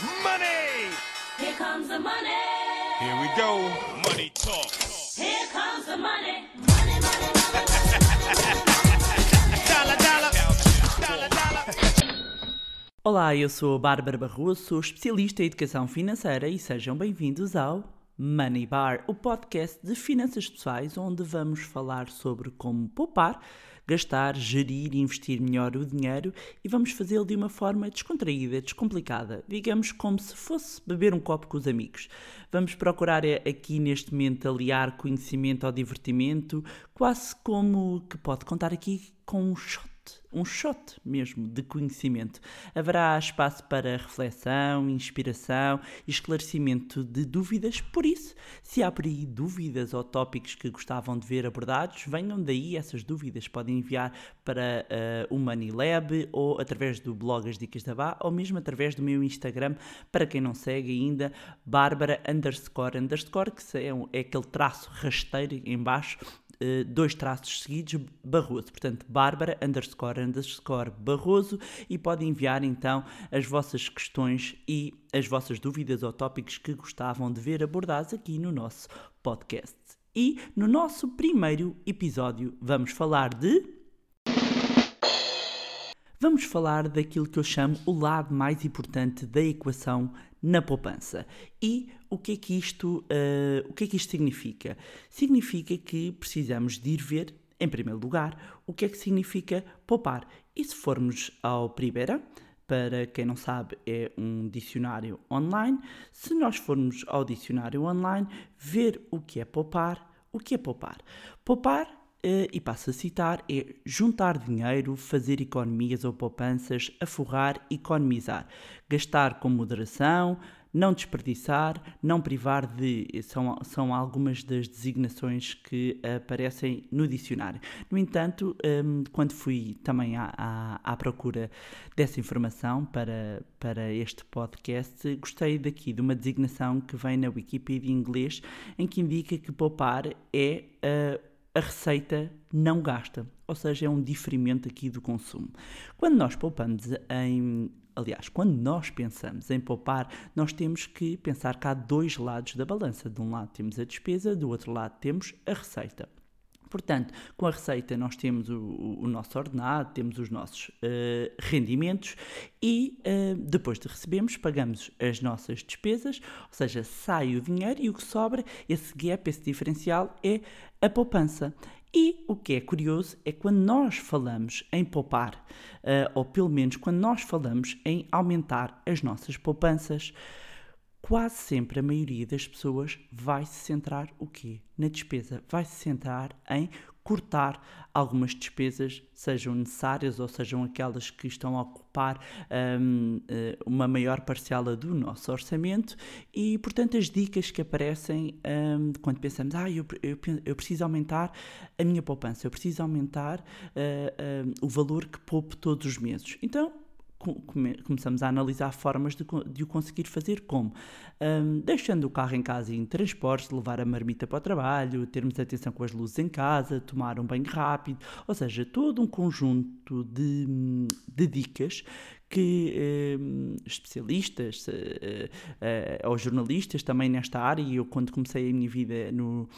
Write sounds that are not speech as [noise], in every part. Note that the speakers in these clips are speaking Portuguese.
Money! Here comes the money. Here we go. Money talk. Here comes the money. Money, money, money. Dollar, dollar. Dollar, dollar. Olá, eu sou a Bárbara Barroso, sou especialista em educação financeira e sejam bem-vindos ao Money Bar, o podcast de finanças pessoais onde vamos falar sobre como poupar, gastar, gerir e investir melhor o dinheiro e vamos fazê-lo de uma forma descontraída, descomplicada, digamos como se fosse beber um copo com os amigos. Vamos procurar eh, aqui neste momento aliar conhecimento ao divertimento, quase como que pode contar aqui com um shot um shot mesmo de conhecimento. Haverá espaço para reflexão, inspiração e esclarecimento de dúvidas, por isso, se há por aí dúvidas ou tópicos que gostavam de ver abordados, venham daí essas dúvidas. Podem enviar para uh, o Money Lab ou através do blog As Dicas da Bá ou mesmo através do meu Instagram, para quem não segue ainda, Bárbara underscore underscore, que é, é aquele traço rasteiro em eh, dois traços seguidos, Barroso. Portanto, Bárbara underscore underscore Barroso e podem enviar então as vossas questões e as vossas dúvidas ou tópicos que gostavam de ver abordados aqui no nosso podcast. E no nosso primeiro episódio vamos falar de. Vamos falar daquilo que eu chamo o lado mais importante da equação na poupança. E o que é que isto, uh, o que é que isto significa? Significa que precisamos de ir ver, em primeiro lugar, o que é que significa poupar. E se formos ao Primera, para quem não sabe, é um dicionário online. Se nós formos ao dicionário online, ver o que é poupar, o que é poupar? Poupar e passo a citar, é juntar dinheiro, fazer economias ou poupanças, aforrar, economizar, gastar com moderação, não desperdiçar, não privar de. São, são algumas das designações que aparecem no dicionário. No entanto, um, quando fui também à, à, à, procura dessa informação para, para este podcast, gostei daqui de uma designação que vem na Wikipedia em inglês, em que indica que poupar é. Uh, a receita não gasta, ou seja, é um diferimento aqui do consumo. Quando nós poupamos em. Aliás, quando nós pensamos em poupar, nós temos que pensar que há dois lados da balança. De um lado temos a despesa, do outro lado temos a receita. Portanto, com a receita nós temos o, o nosso ordenado, temos os nossos uh, rendimentos e uh, depois de recebemos pagamos as nossas despesas, ou seja, sai o dinheiro e o que sobra, esse gap, esse diferencial é a poupança. E o que é curioso é quando nós falamos em poupar, uh, ou pelo menos quando nós falamos em aumentar as nossas poupanças, quase sempre a maioria das pessoas vai se centrar o quê? Na despesa. Vai se centrar em cortar algumas despesas, sejam necessárias ou sejam aquelas que estão a ocupar um, eh, uma maior parcela do nosso orçamento e, portanto, as dicas que aparecem um, quando pensamos, ah, eu, eu, eu, preciso aumentar a minha poupança, eu preciso aumentar uh, um, o valor que poupo todos os meses. Então, começamos a analisar formas de, de o conseguir fazer, como? Um, deixando o carro em casa em transportes, levar a marmita para o trabalho, termos atenção com as luzes em casa, tomar um banho rápido, ou seja, todo um conjunto de, de dicas que especialistas uh, ou jornalistas também nesta área, e eu quando comecei a minha vida no,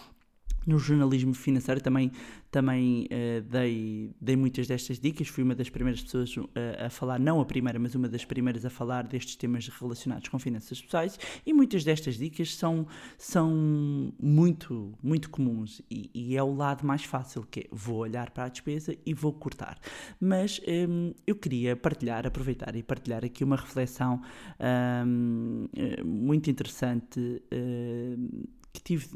no jornalismo financeiro também, também uh, dei, dei muitas destas dicas, fui uma das primeiras pessoas uh, a falar, não a primeira, mas uma das primeiras a falar destes temas relacionados com finanças pessoais. E muitas destas dicas são, são muito, muito comuns. E, e é o lado mais fácil que é, vou olhar para a despesa e vou cortar. Mas um, eu queria partilhar, aproveitar e partilhar aqui uma reflexão um, eh, muito interessante uh, que tive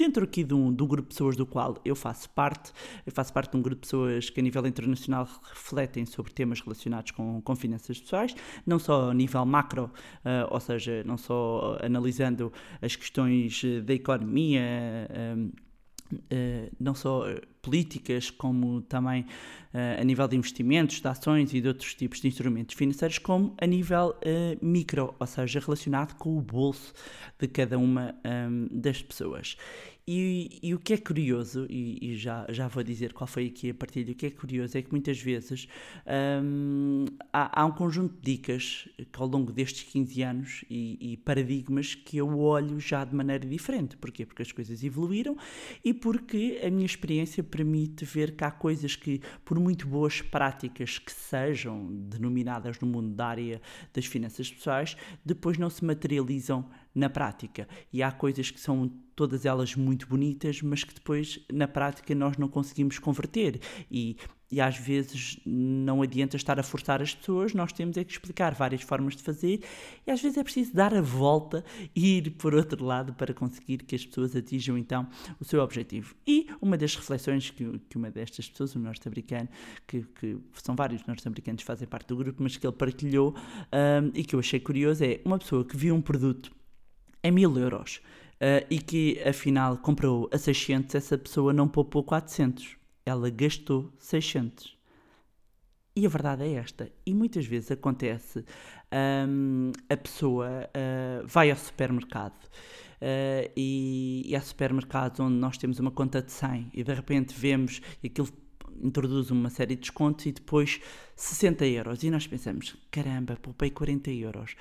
dentro aqui de um, de um, grupo de pessoas do qual eu faço parte, eu faço parte de um grupo de pessoas que a nível internacional refletem sobre temas relacionados com, com finanças pessoais, não só a nível macro, uh, ou seja, não só analisando as questões da economia, Uh, não só políticas, como também uh, a nível de investimentos, de ações e de outros tipos de instrumentos financeiros, como a nível uh, micro, ou seja, relacionado com o bolso de cada uma um, das pessoas. E, e o que é curioso, e, e já, já vou dizer qual foi aqui a partilha, o que é curioso é que muitas vezes hum, há, há um conjunto de dicas que ao longo destes 15 anos e, e paradigmas que eu olho já de maneira diferente. Porquê? Porque as coisas evoluíram e porque a minha experiência permite ver que há coisas que, por muito boas práticas que sejam denominadas no mundo da área das finanças pessoais, depois não se materializam na prática. E há coisas que são todas elas muito bonitas, mas que depois na prática nós não conseguimos converter. E, e às vezes não adianta estar a forçar as pessoas, nós temos é que explicar várias formas de fazer e às vezes é preciso dar a volta e ir por outro lado para conseguir que as pessoas atinjam então o seu objetivo. E uma das reflexões que, que uma destas pessoas, um norte-americano, que, que são vários norte-americanos que fazem parte do grupo, mas que ele partilhou um, e que eu achei curioso é uma pessoa que viu um produto a mil euros uh, e que afinal comprou a 600, essa pessoa não poupou 400, ela gastou 600. E a verdade é esta. E muitas vezes acontece um, a pessoa uh, vai ao supermercado uh, e, e há supermercados onde nós temos uma conta de 100 e de repente vemos aquilo introduz uma série de descontos e depois 60 euros. E nós pensamos, caramba, poupei 40 euros.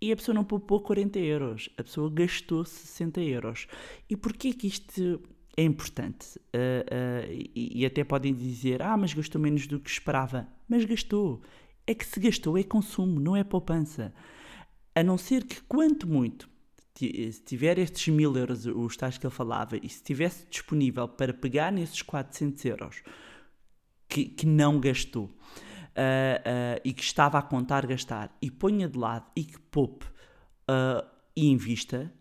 E a pessoa não poupou 40 euros, a pessoa gastou 60 euros. E porquê que isto é importante? Uh, uh, e, e, até podem dizer, ah, mas gastou menos do que esperava. Mas gastou. É que se gastou é consumo, não é poupança. A não ser que, quanto muito, se tiver estes mil euros, os tais que ele falava, e se estivesse disponível para pegar nesses 400 euros que, que não gastou, uh, uh, e que estava a contar gastar e ponha de lado e que poupe uh, e invista.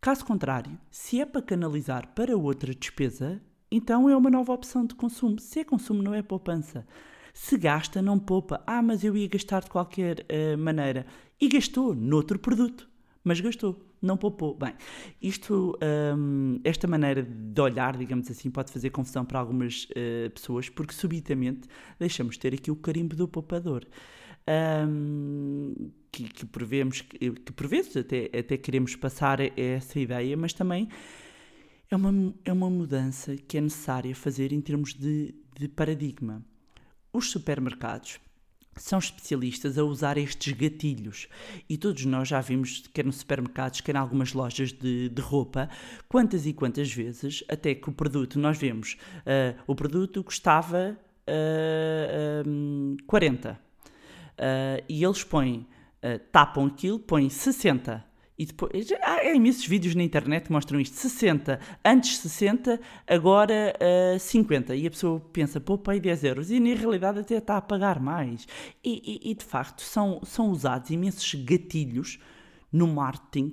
Caso contrário, se é para canalizar para outra despesa, então é uma nova opção de consumo. Se é consumo, não é poupança. Se gasta, não poupa. Ah, mas eu ia gastar de qualquer maneira. E gastou noutro produto, mas gastou não poupou. Bem, isto, um, esta maneira de olhar, digamos assim, pode fazer confusão para algumas uh, pessoas, porque subitamente deixamos de ter aqui o carimbo do poupador. Um, que, que prevemos, que, que por vezes até, até queremos passar essa ideia, mas também é uma, é uma mudança que é necessária fazer em termos de, de paradigma. Os supermercados são especialistas a usar estes gatilhos. E todos nós já vimos, quer nos supermercados, quer em algumas lojas de, de roupa, quantas e quantas vezes, até que o produto, nós vemos, uh, o produto custava uh, um, 40. Uh, e eles põem, uh, tapam aquilo, põem 60. E depois, há imensos vídeos na internet que mostram isto. 60, antes 60, agora uh, 50. E a pessoa pensa, pô, pai 10 euros. E na realidade até está a pagar mais. E, e, e de facto são, são usados imensos gatilhos no marketing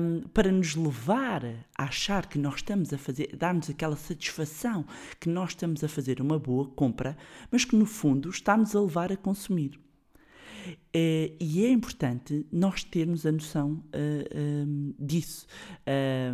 um, para nos levar a achar que nós estamos a fazer, dar-nos aquela satisfação que nós estamos a fazer uma boa compra, mas que no fundo está-nos a levar a consumir. Uh, e é importante nós termos a noção eh, um, disso.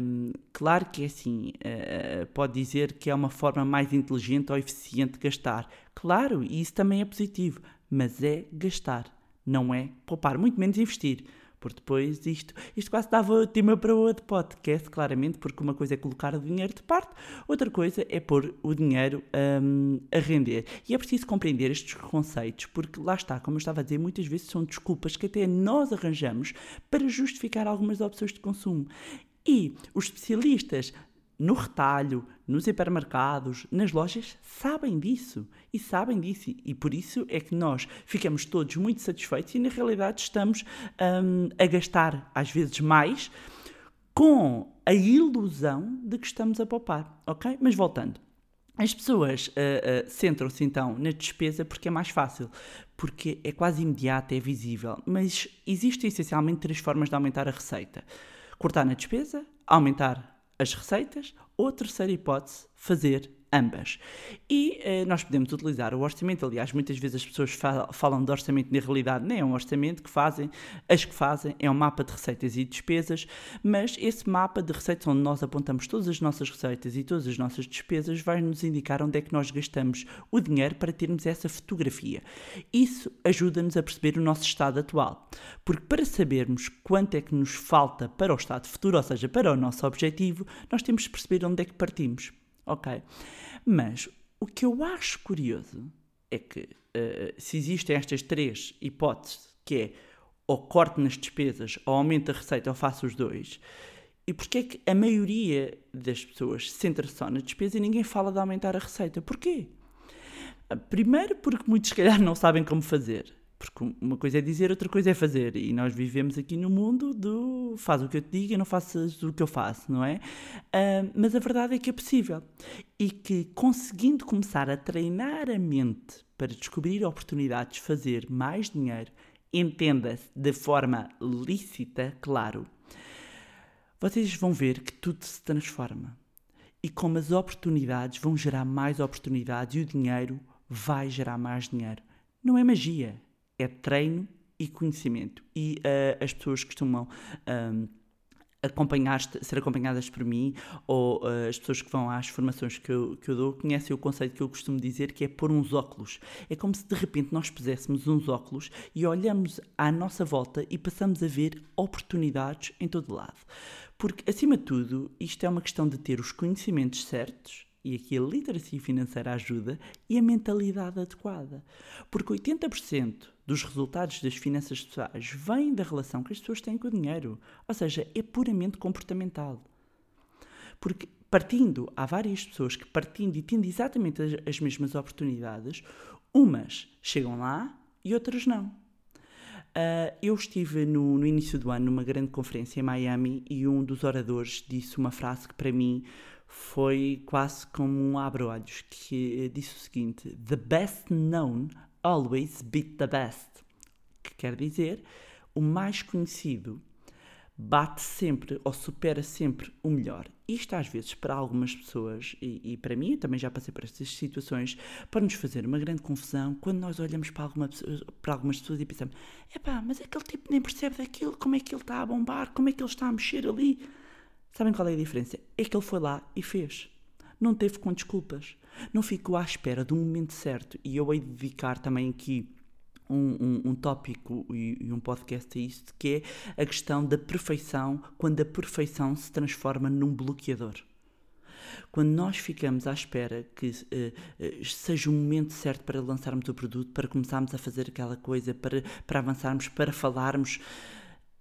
Um, claro que é assim, uh, pode dizer que é uma forma mais inteligente ou eficiente de gastar. Claro, isso também é positivo, mas é gastar, não é poupar, muito menos investir. Porque depois isto, isto quase dava tema para outro podcast, claramente, porque uma coisa é colocar o dinheiro de parte, outra coisa é pôr o dinheiro um, a render. E é preciso compreender estes conceitos, porque lá está, como eu estava a dizer, muitas vezes são desculpas que até nós arranjamos para justificar algumas opções de consumo. E os especialistas no retalho, nos hipermercados, nas lojas, sabem disso. E sabem disso. E por isso é que nós ficamos todos muito satisfeitos e, na realidade, estamos um, a gastar, às vezes, mais com a ilusão de que estamos a poupar. Ok? Mas voltando. As pessoas uh, uh, centram-se então na despesa porque é mais fácil, porque é quase imediato, é visível. Mas existem essencialmente três formas de aumentar a receita: cortar na despesa, aumentar as receitas, ou a terceira hipótese, fazer ambas. E eh, nós podemos utilizar o orçamento, aliás, muitas vezes as pessoas fa- falam de orçamento, na realidade nem é um orçamento que fazem, as que fazem é um mapa de receitas e despesas, mas esse mapa de receitas onde nós apontamos todas as nossas receitas e todas as nossas despesas vai nos indicar onde é que nós gastamos o dinheiro para termos essa fotografia. Isso ajuda-nos a perceber o nosso estado atual, porque para sabermos quanto é que nos falta para o estado futuro, ou seja, para o nosso objetivo, nós temos de perceber onde é que partimos. Ok? Mas o que eu acho curioso é que eh, se existem estas três hipóteses, que é ou corte nas despesas, ou aumento a receita, ou faço os dois, e porquê é que a maioria das pessoas se centra só na despesa e ninguém fala de aumentar a receita? Porquê? Primeiro porque muitos se calhar não sabem como fazer. Porque uma coisa é dizer, outra coisa é fazer. E nós vivemos aqui no mundo do faz o que eu te digo e não faças o que eu faço, não é? Ah, mas a verdade é que é possível. E que conseguindo começar a treinar a mente para descobrir oportunidades de fazer mais dinheiro, entenda-se de forma lícita, claro, vocês vão ver que tudo se transforma. E como as oportunidades vão gerar mais oportunidades e o dinheiro vai gerar mais dinheiro. Não é magia, é treino e conhecimento. E ah, as pessoas costumam ahm, acompanhar, ser acompanhadas por mim ou ah, as pessoas que vão às formações que eu, que eu dou conhecem o conceito que eu costumo dizer que é pôr uns óculos. É como se de repente nós puséssemos uns óculos e olhamos à nossa volta e passamos a ver oportunidades em todo lado. Porque, acima de tudo, isto é uma questão de ter os conhecimentos certos, e aqui a literacia financeira ajuda, e a mentalidade adequada. Porque 80% dos resultados das finanças pessoais vêm da relação que as pessoas têm com o dinheiro. Ou seja, é puramente comportamental. Porque partindo, há várias pessoas que partindo e tendo exatamente as, as mesmas oportunidades, umas chegam lá e outras não. Ah, eu estive no, no início do ano numa grande conferência em Miami e um dos oradores disse uma frase que para mim foi quase como um abre-olhos, que disse o seguinte: The best known always beat the best. Que quer dizer, o mais conhecido bate sempre ou supera sempre o melhor. Isto às vezes para algumas pessoas, e, e para mim, também já passei por estas situações, para nos fazer uma grande confusão quando nós olhamos para, alguma para algumas pessoas e pensamos: epá, mas aquele tipo nem percebe daquilo, como é que ele está a bombar, como é que ele está a mexer ali. Sabem qual é a diferença? É que ele foi lá e fez. Não teve com desculpas. Não ficou à espera do momento certo. E eu hei de dedicar também aqui um, um, um tópico e, um podcast a isto, que é a questão da perfeição, quando a perfeição se transforma num bloqueador. Quando nós ficamos à espera que eh, eh, seja o momento certo para lançarmos o produto, para começarmos a fazer aquela coisa, para, para avançarmos, para falarmos,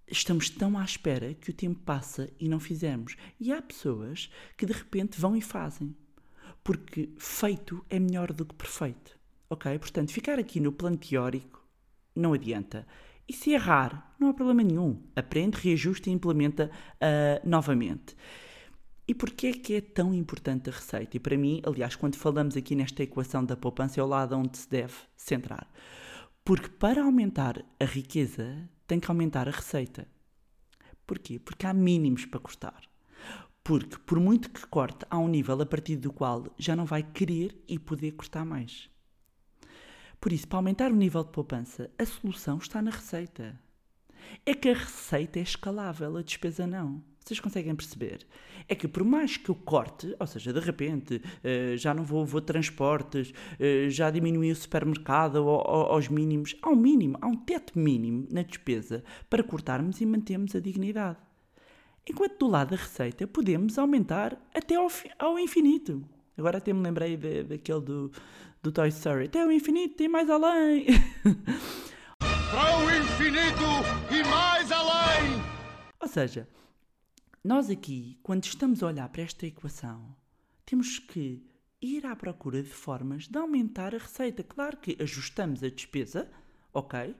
estamos tão à espera que o tempo passa e não fizemos. E há pessoas que de repente vão e fazem. Porque feito é melhor do que perfeito. Ok? Portanto, ficar aqui no plano teórico não adianta. E se errar, não há problema nenhum. Aprende, reajusta e implementa ah, novamente. E porquê é que é tão importante a receita? E para mim, aliás, quando falamos aqui nesta equação da poupança, é o lado onde se deve centrar. Porque para aumentar a riqueza, tem que aumentar a receita. Porquê? Porque há mínimos para cortar. Porque, por muito que corte, há um nível a partir do qual já não vai querer e poder cortar mais. Por isso, para aumentar o nível de poupança, a solução está na receita. É que a receita é escalável, a despesa não. Vocês conseguem perceber? É que por mais que eu corte, ou seja, de repente eh, já não vou, vou transportes, eh, já diminui o supermercado ao- ao- aos mínimos, há um mínimo, há um teto mínimo na despesa para cortarmos e mantermos a dignidade. Enquanto do lado da receita podemos aumentar até ao, ao infinito. Agora até me lembrei de- daquele do, do Toy Story. Até ao infinito e mais além. [laughs] Para o infinito e mais além! Ou seja, nós aqui, quando estamos a olhar para esta equação, temos que ir à procura de formas de aumentar a receita. Claro que ajustamos a despesa, ok?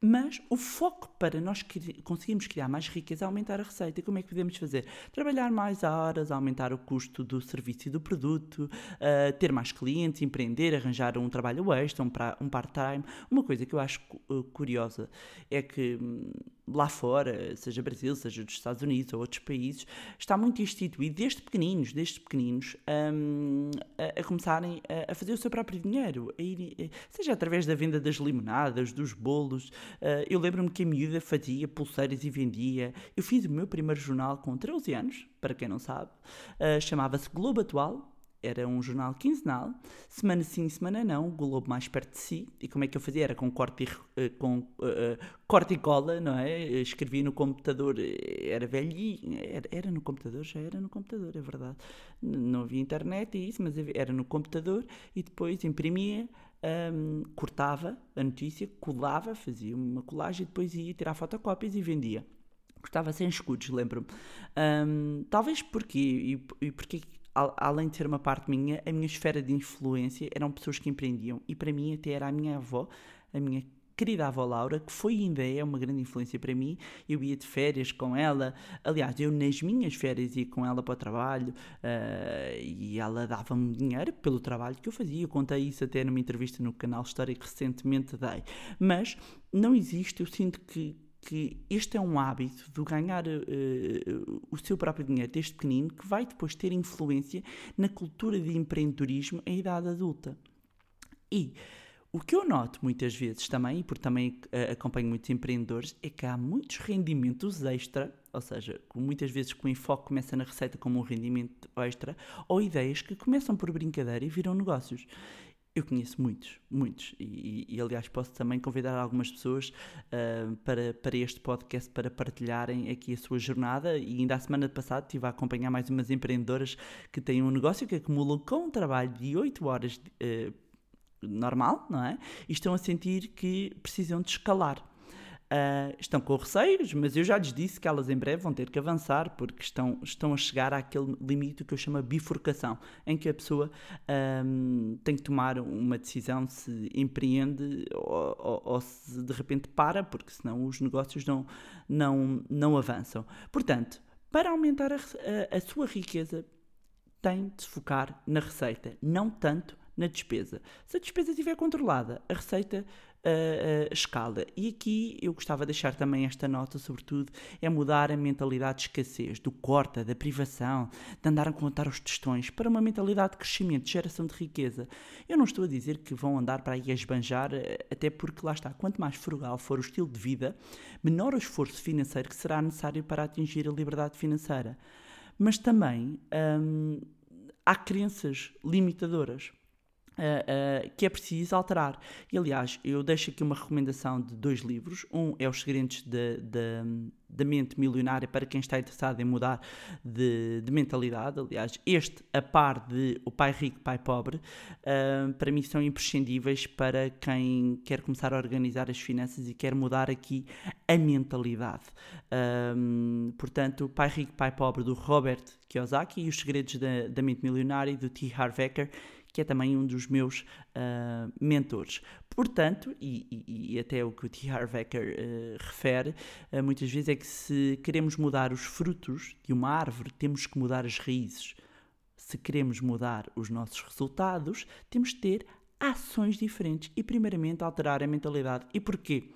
Mas o foco para nós conseguirmos criar mais riqueza é aumentar a receita. E como é que podemos fazer? Trabalhar mais horas, aumentar o custo do serviço e do produto, ah, ter mais clientes, empreender, arranjar um trabalho extra, um, um part-time. Uma coisa que eu acho uh, curiosa é que hum, lá fora, seja Brasil, seja dos Estados Unidos ou outros países, está muito instituído desde pequeninos, desde pequeninos, um, a, a, começarem a, fazer o seu próprio dinheiro, ir, eh, seja através da venda das limonadas, dos bolos. Uh, eu lembro-me que a miúda fazia pulseiras e vendia. Eu fiz o meu primeiro jornal com 13 anos, para quem não sabe, uh, chamava-se Globo Atual era um jornal quinzenal, semana sim, semana não, o Globo mais perto de si. E como é que eu fazia? Era com corte e, uh, com, uh, corte e cola, não é? Escrevia no computador, era velhinho, era, era, no computador, já era no computador, é verdade. Não havia internet e isso, mas era no computador e depois imprimia, um, cortava a notícia, colava, fazia uma colagem e depois ia tirar fotocópias e vendia. Cortava sem escudos, lembro-me. Um, talvez porque, e, e porque além de ter uma parte minha, a minha esfera de influência eram pessoas que empreendiam. E para mim até era a minha avó, a minha querida avó Laura, que foi ainda é uma grande influência para mim. Eu ia de férias com ela, aliás, eu nas minhas férias ia com ela para o trabalho uh, e ela dava-me dinheiro pelo trabalho que eu fazia. Eu contei isso até numa entrevista no canal História que recentemente dei. Mas não existe, eu sinto que que este é um hábito de ganhar uh, o seu próprio dinheiro desde pequenino que vai depois ter influência na cultura de empreendedorismo em idade adulta. E o que eu noto muitas vezes também, e porque também uh, acompanho muitos empreendedores, é que há muitos rendimentos extra, ou seja, muitas vezes com o enfoque começa na receita como um rendimento extra, ou ideias que começam por brincadeira e viram negócios. Eu conheço muitos, muitos, e, e, aliás posso também convidar algumas pessoas uh, para, para este podcast para partilharem aqui a sua jornada. E ainda a semana passada estive a acompanhar mais umas empreendedoras que têm um negócio que acumulam com um trabalho de 8 horas uh, normal, não é? E estão a sentir que precisam de escalar. Uh, estão com receios, mas eu já lhes disse que elas em breve vão ter que avançar porque estão, estão a chegar àquele limite que eu chamo bifurcação, em que a pessoa um, tem que tomar uma decisão se empreende ou, ou, ou, se de repente para, porque senão os negócios não, não, não avançam. Portanto, para aumentar a, a, a sua riqueza, tem de se focar na receita, não tanto na despesa. Se a despesa estiver controlada, a receita escala. E aqui eu gostava de deixar também esta nota, sobretudo, é mudar a mentalidade de escassez, do corta, da privação, de andar a contar os testões, para uma mentalidade de crescimento, de geração de riqueza. Eu não estou a dizer que vão andar para aí a esbanjar, eh, até porque lá está, quanto mais frugal for o estilo de vida, menor o esforço financeiro que será necessário para atingir a liberdade financeira. Mas também hum, há crenças limitadoras. Uh, que é preciso alterar. E aliás, eu deixo aqui uma recomendação de dois livros. Um é Os Segredos da Mente Milionária para quem está interessado em mudar de, de, mentalidade. Aliás, este, a par de O Pai Rico, Pai Pobre, uh, para mim são imprescindíveis para quem quer começar a organizar as finanças e quer mudar aqui a mentalidade. portanto, O Pai Rico, Pai Pobre do Robert Kiyosaki e Os Segredos da, da Mente Milionária do T. Harv Eker que é também um dos meus uh, mentores. Portanto, e, e, e, até o que o T. Harv Eker uh, refere, uh, muitas vezes é que se queremos mudar os frutos de uma árvore, temos que mudar as raízes. Se queremos mudar os nossos resultados, temos de ter ações diferentes e, primeiramente, alterar a mentalidade. E porquê?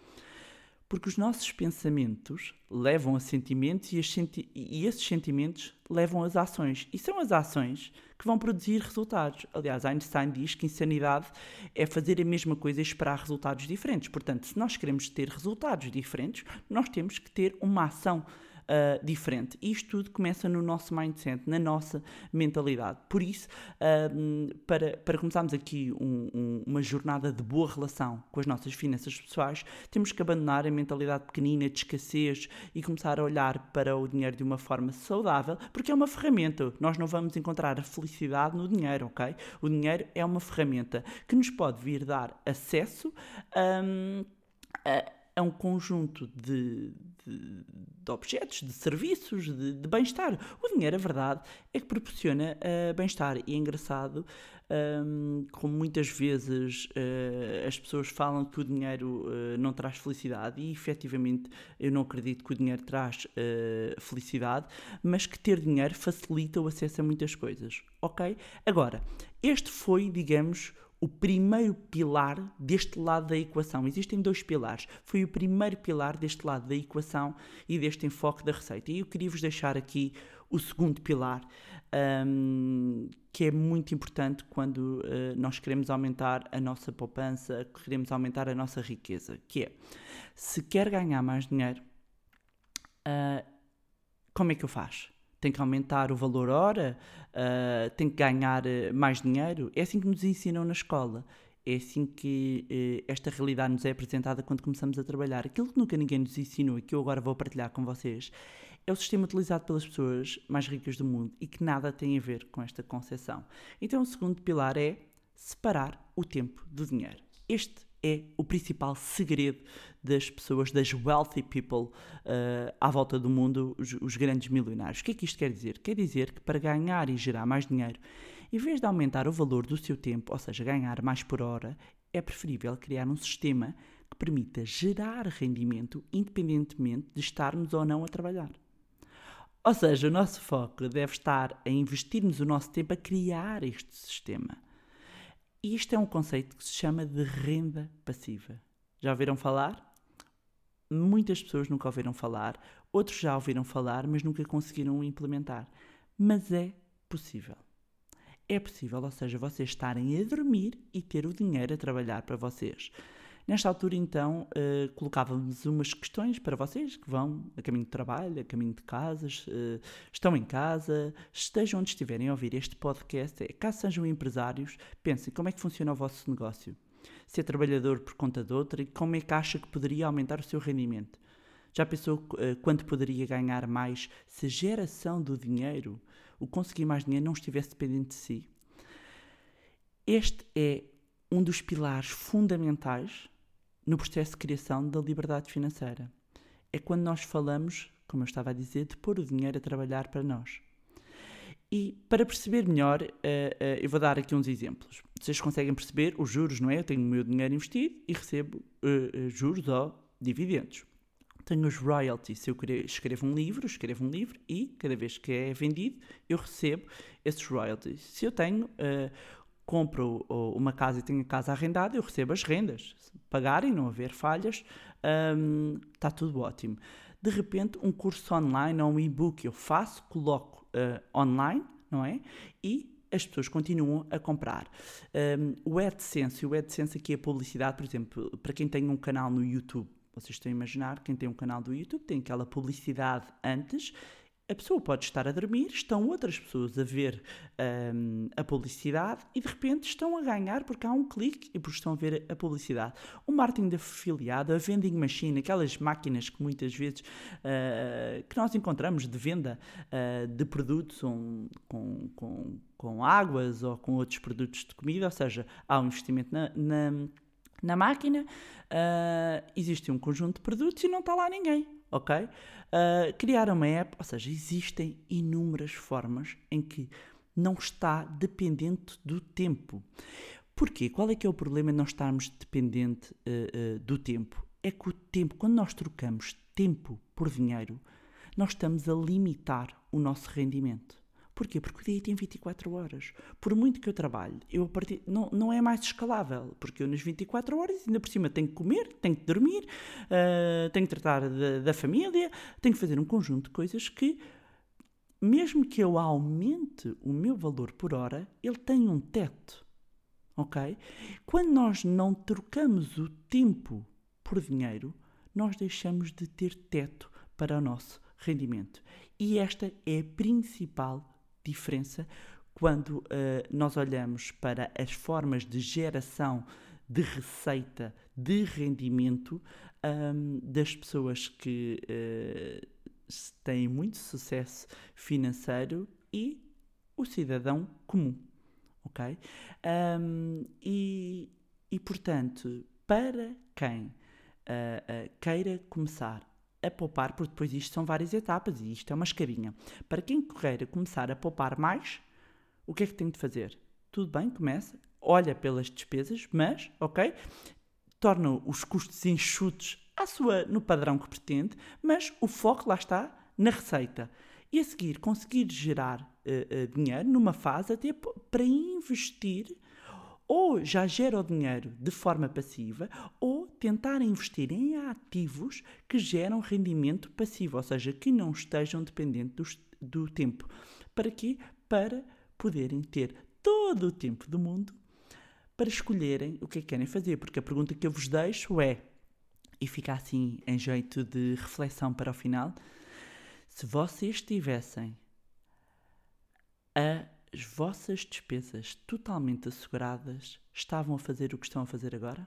Porque os nossos pensamentos levam a sentimentos e, senti e esses sentimentos levam às ações. E são as ações que vão produzir resultados. Aliás, Einstein diz que insanidade é fazer a mesma coisa e esperar resultados diferentes. Portanto, se nós queremos ter resultados diferentes, nós temos que ter uma ação uh, diferente. Isto tudo começa no nosso mindset, na nossa mentalidade. Por isso, uh, para, para começarmos aqui um, um, uma jornada de boa relação com as nossas finanças pessoais, temos que abandonar a mentalidade pequenina de escassez e começar a olhar para o dinheiro de uma forma saudável, porque é uma ferramenta. Nós não vamos encontrar a felicidade no dinheiro, ok? O dinheiro é uma ferramenta que nos pode vir dar acesso um, a é um conjunto de, de, de objetos, de serviços, de, de bem-estar. O dinheiro, a verdade, é que proporciona uh, bem-estar. E é engraçado um, como muitas vezes uh, as pessoas falam que o dinheiro uh, não traz felicidade, e efetivamente eu não acredito que o dinheiro traz felicidade, mas que ter dinheiro facilita o acesso a muitas coisas. Ok? Agora, este foi, digamos, o primeiro pilar deste lado da equação. Existem dois pilares. Foi o primeiro pilar deste lado da equação e deste enfoque da receita. E eu queria vos deixar aqui o segundo pilar, um, que é muito importante quando uh, nós queremos aumentar a nossa poupança, queremos aumentar a nossa riqueza, que é, se quer ganhar mais dinheiro, uh, como é que eu faço? Tem que aumentar o valor hora? Uh, tem que ganhar mais dinheiro? É assim que nos ensinam na escola. É assim que esta realidade nos é apresentada quando começamos a trabalhar. Aquilo que nunca ninguém nos ensinou e que eu agora vou partilhar com vocês é o sistema utilizado pelas pessoas mais ricas do mundo e que nada tem a ver com esta concepção. Então, o segundo pilar é separar o tempo do dinheiro. Este é o principal segredo das pessoas, das wealthy people uh, à volta do mundo, os, os, grandes milionários. O que é que isto quer dizer? Quer dizer que para ganhar e gerar mais dinheiro, em vez de aumentar o valor do seu tempo, ou seja, ganhar mais por hora, é preferível criar um sistema que permita gerar rendimento independentemente de estarmos ou não a trabalhar. Ou seja, o nosso foco deve estar a investirmos o nosso tempo a criar este sistema. E isto é um conceito que se chama de renda passiva. Já ouviram falar? Muitas pessoas nunca ouviram falar, outros já ouviram falar, mas nunca conseguiram implementar. Mas é possível. É possível, ou seja, vocês estarem a dormir e ter o dinheiro a trabalhar para vocês. Nesta altura, então, uh, colocávamos umas questões para vocês que vão a caminho de trabalho, a caminho de casas, uh, estão em casa, estejam onde estiverem a ouvir este podcast. É, caso sejam empresários, pensem como é que funciona o vosso negócio. Se é trabalhador por conta de outra e como é que acha que poderia aumentar o seu rendimento. Já pensou uh, quanto poderia ganhar mais se a geração do dinheiro, o conseguir mais dinheiro, não estivesse dependente de si? Este é um dos pilares fundamentais no processo de criação da liberdade financeira. É quando nós falamos, como eu estava a dizer, de pôr o dinheiro a trabalhar para nós. E para perceber melhor, uh, uh, eu vou dar aqui uns exemplos. Vocês conseguem perceber os juros, não é? Eu tenho o meu dinheiro investido e recebo uh, juros ou dividendos. Tenho os royalties. Se eu escrevo um livro, escrevo um livro e cada vez que é vendido, eu recebo esses royalties. Se eu tenho compro uma casa e tenho a casa arrendada, eu recebo as rendas. Se pagarem, não haver falhas, um, está tudo ótimo. De repente, um curso online ou um e-book eu faço, coloco uh, online, não é? E as pessoas continuam a comprar. Um, o AdSense, o AdSense aqui é publicidade, por exemplo, para quem tem um canal no YouTube, vocês estão a imaginar, quem tem um canal do YouTube tem aquela publicidade antes a pessoa pode estar a dormir, estão outras pessoas a ver um, a publicidade e de repente estão a ganhar porque há um clique e porque estão a ver a publicidade. O marketing de afiliado, a vending machine, aquelas máquinas que muitas vezes uh, que nós encontramos de venda uh, de produtos um, com, com, com águas ou com outros produtos de comida, ou seja, há um investimento na, na, na máquina, uh, existe um conjunto de produtos e não está lá ninguém ok? Uh, criar uma app, ou seja, existem inúmeras formas em que não está dependente do tempo. Porquê? Qual é que é o problema de não estarmos dependente uh, uh, do tempo? É que o tempo, quando nós trocamos tempo por dinheiro, nós estamos a limitar o nosso rendimento. Porquê? Porque o dia tem 24 horas. Por muito que eu trabalhe, eu partir, não, não é mais escalável, porque eu nas 24 horas, ainda por cima, tenho que comer, tenho que dormir, uh, tenho que tratar da, da família, tenho que fazer um conjunto de coisas que, mesmo que eu aumente o meu valor por hora, ele tem um teto. Ok? Quando nós não trocamos o tempo por dinheiro, nós deixamos de ter teto para o nosso rendimento. E esta é a principal diferença quando uh, nós olhamos para as formas de geração de receita, de rendimento um, das pessoas que uh, têm muito sucesso financeiro e o cidadão comum, ok? Um, e, e, portanto, para quem uh, queira começar a poupar, porque depois isto são várias etapas e isto é uma escadinha. Para quem queira começar a poupar mais, o que é que tem de fazer? Tudo bem, começa, olha pelas despesas, mas, ok, torna os custos enxutos à sua, no padrão que pretende, mas o foco lá está na receita. E a seguir, conseguir gerar uh, uh, dinheiro numa fase até para investir ou já gera o dinheiro de forma passiva, ou tentar investir em ativos que geram rendimento passivo, ou seja, que não estejam dependentes do, do tempo. Para quê? Para poderem ter todo o tempo do mundo para escolherem o que é que querem fazer. Porque a pergunta que eu vos deixo é, e fica assim em jeito de reflexão para o final, se vocês tivessem as vossas despesas totalmente asseguradas, estavam a fazer o que estão a fazer agora?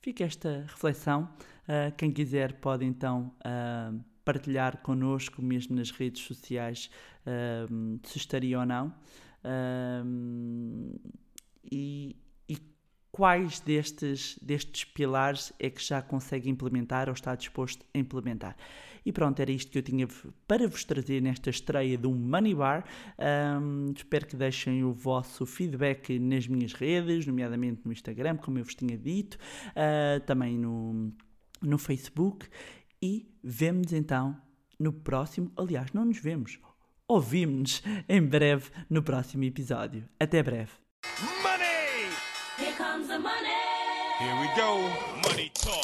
Fica esta reflexão. Uh, quem quiser pode então uh, partilhar connosco, mesmo nas redes sociais, uh, se estaria ou não. e quais destes, destes pilares é que já consegue implementar ou está disposto a implementar. E pronto, era isto que eu tinha para vos trazer nesta estreia do Money Bar. Um, espero que deixem o vosso feedback nas minhas redes, nomeadamente no Instagram, como eu vos tinha dito, uh, também no, no Facebook. E vemo-nos então no próximo. Aliás, não nos vemos, ouvimos-nos em breve no próximo episódio. Até breve. Money! Here comes the money. Here we go. Money talk.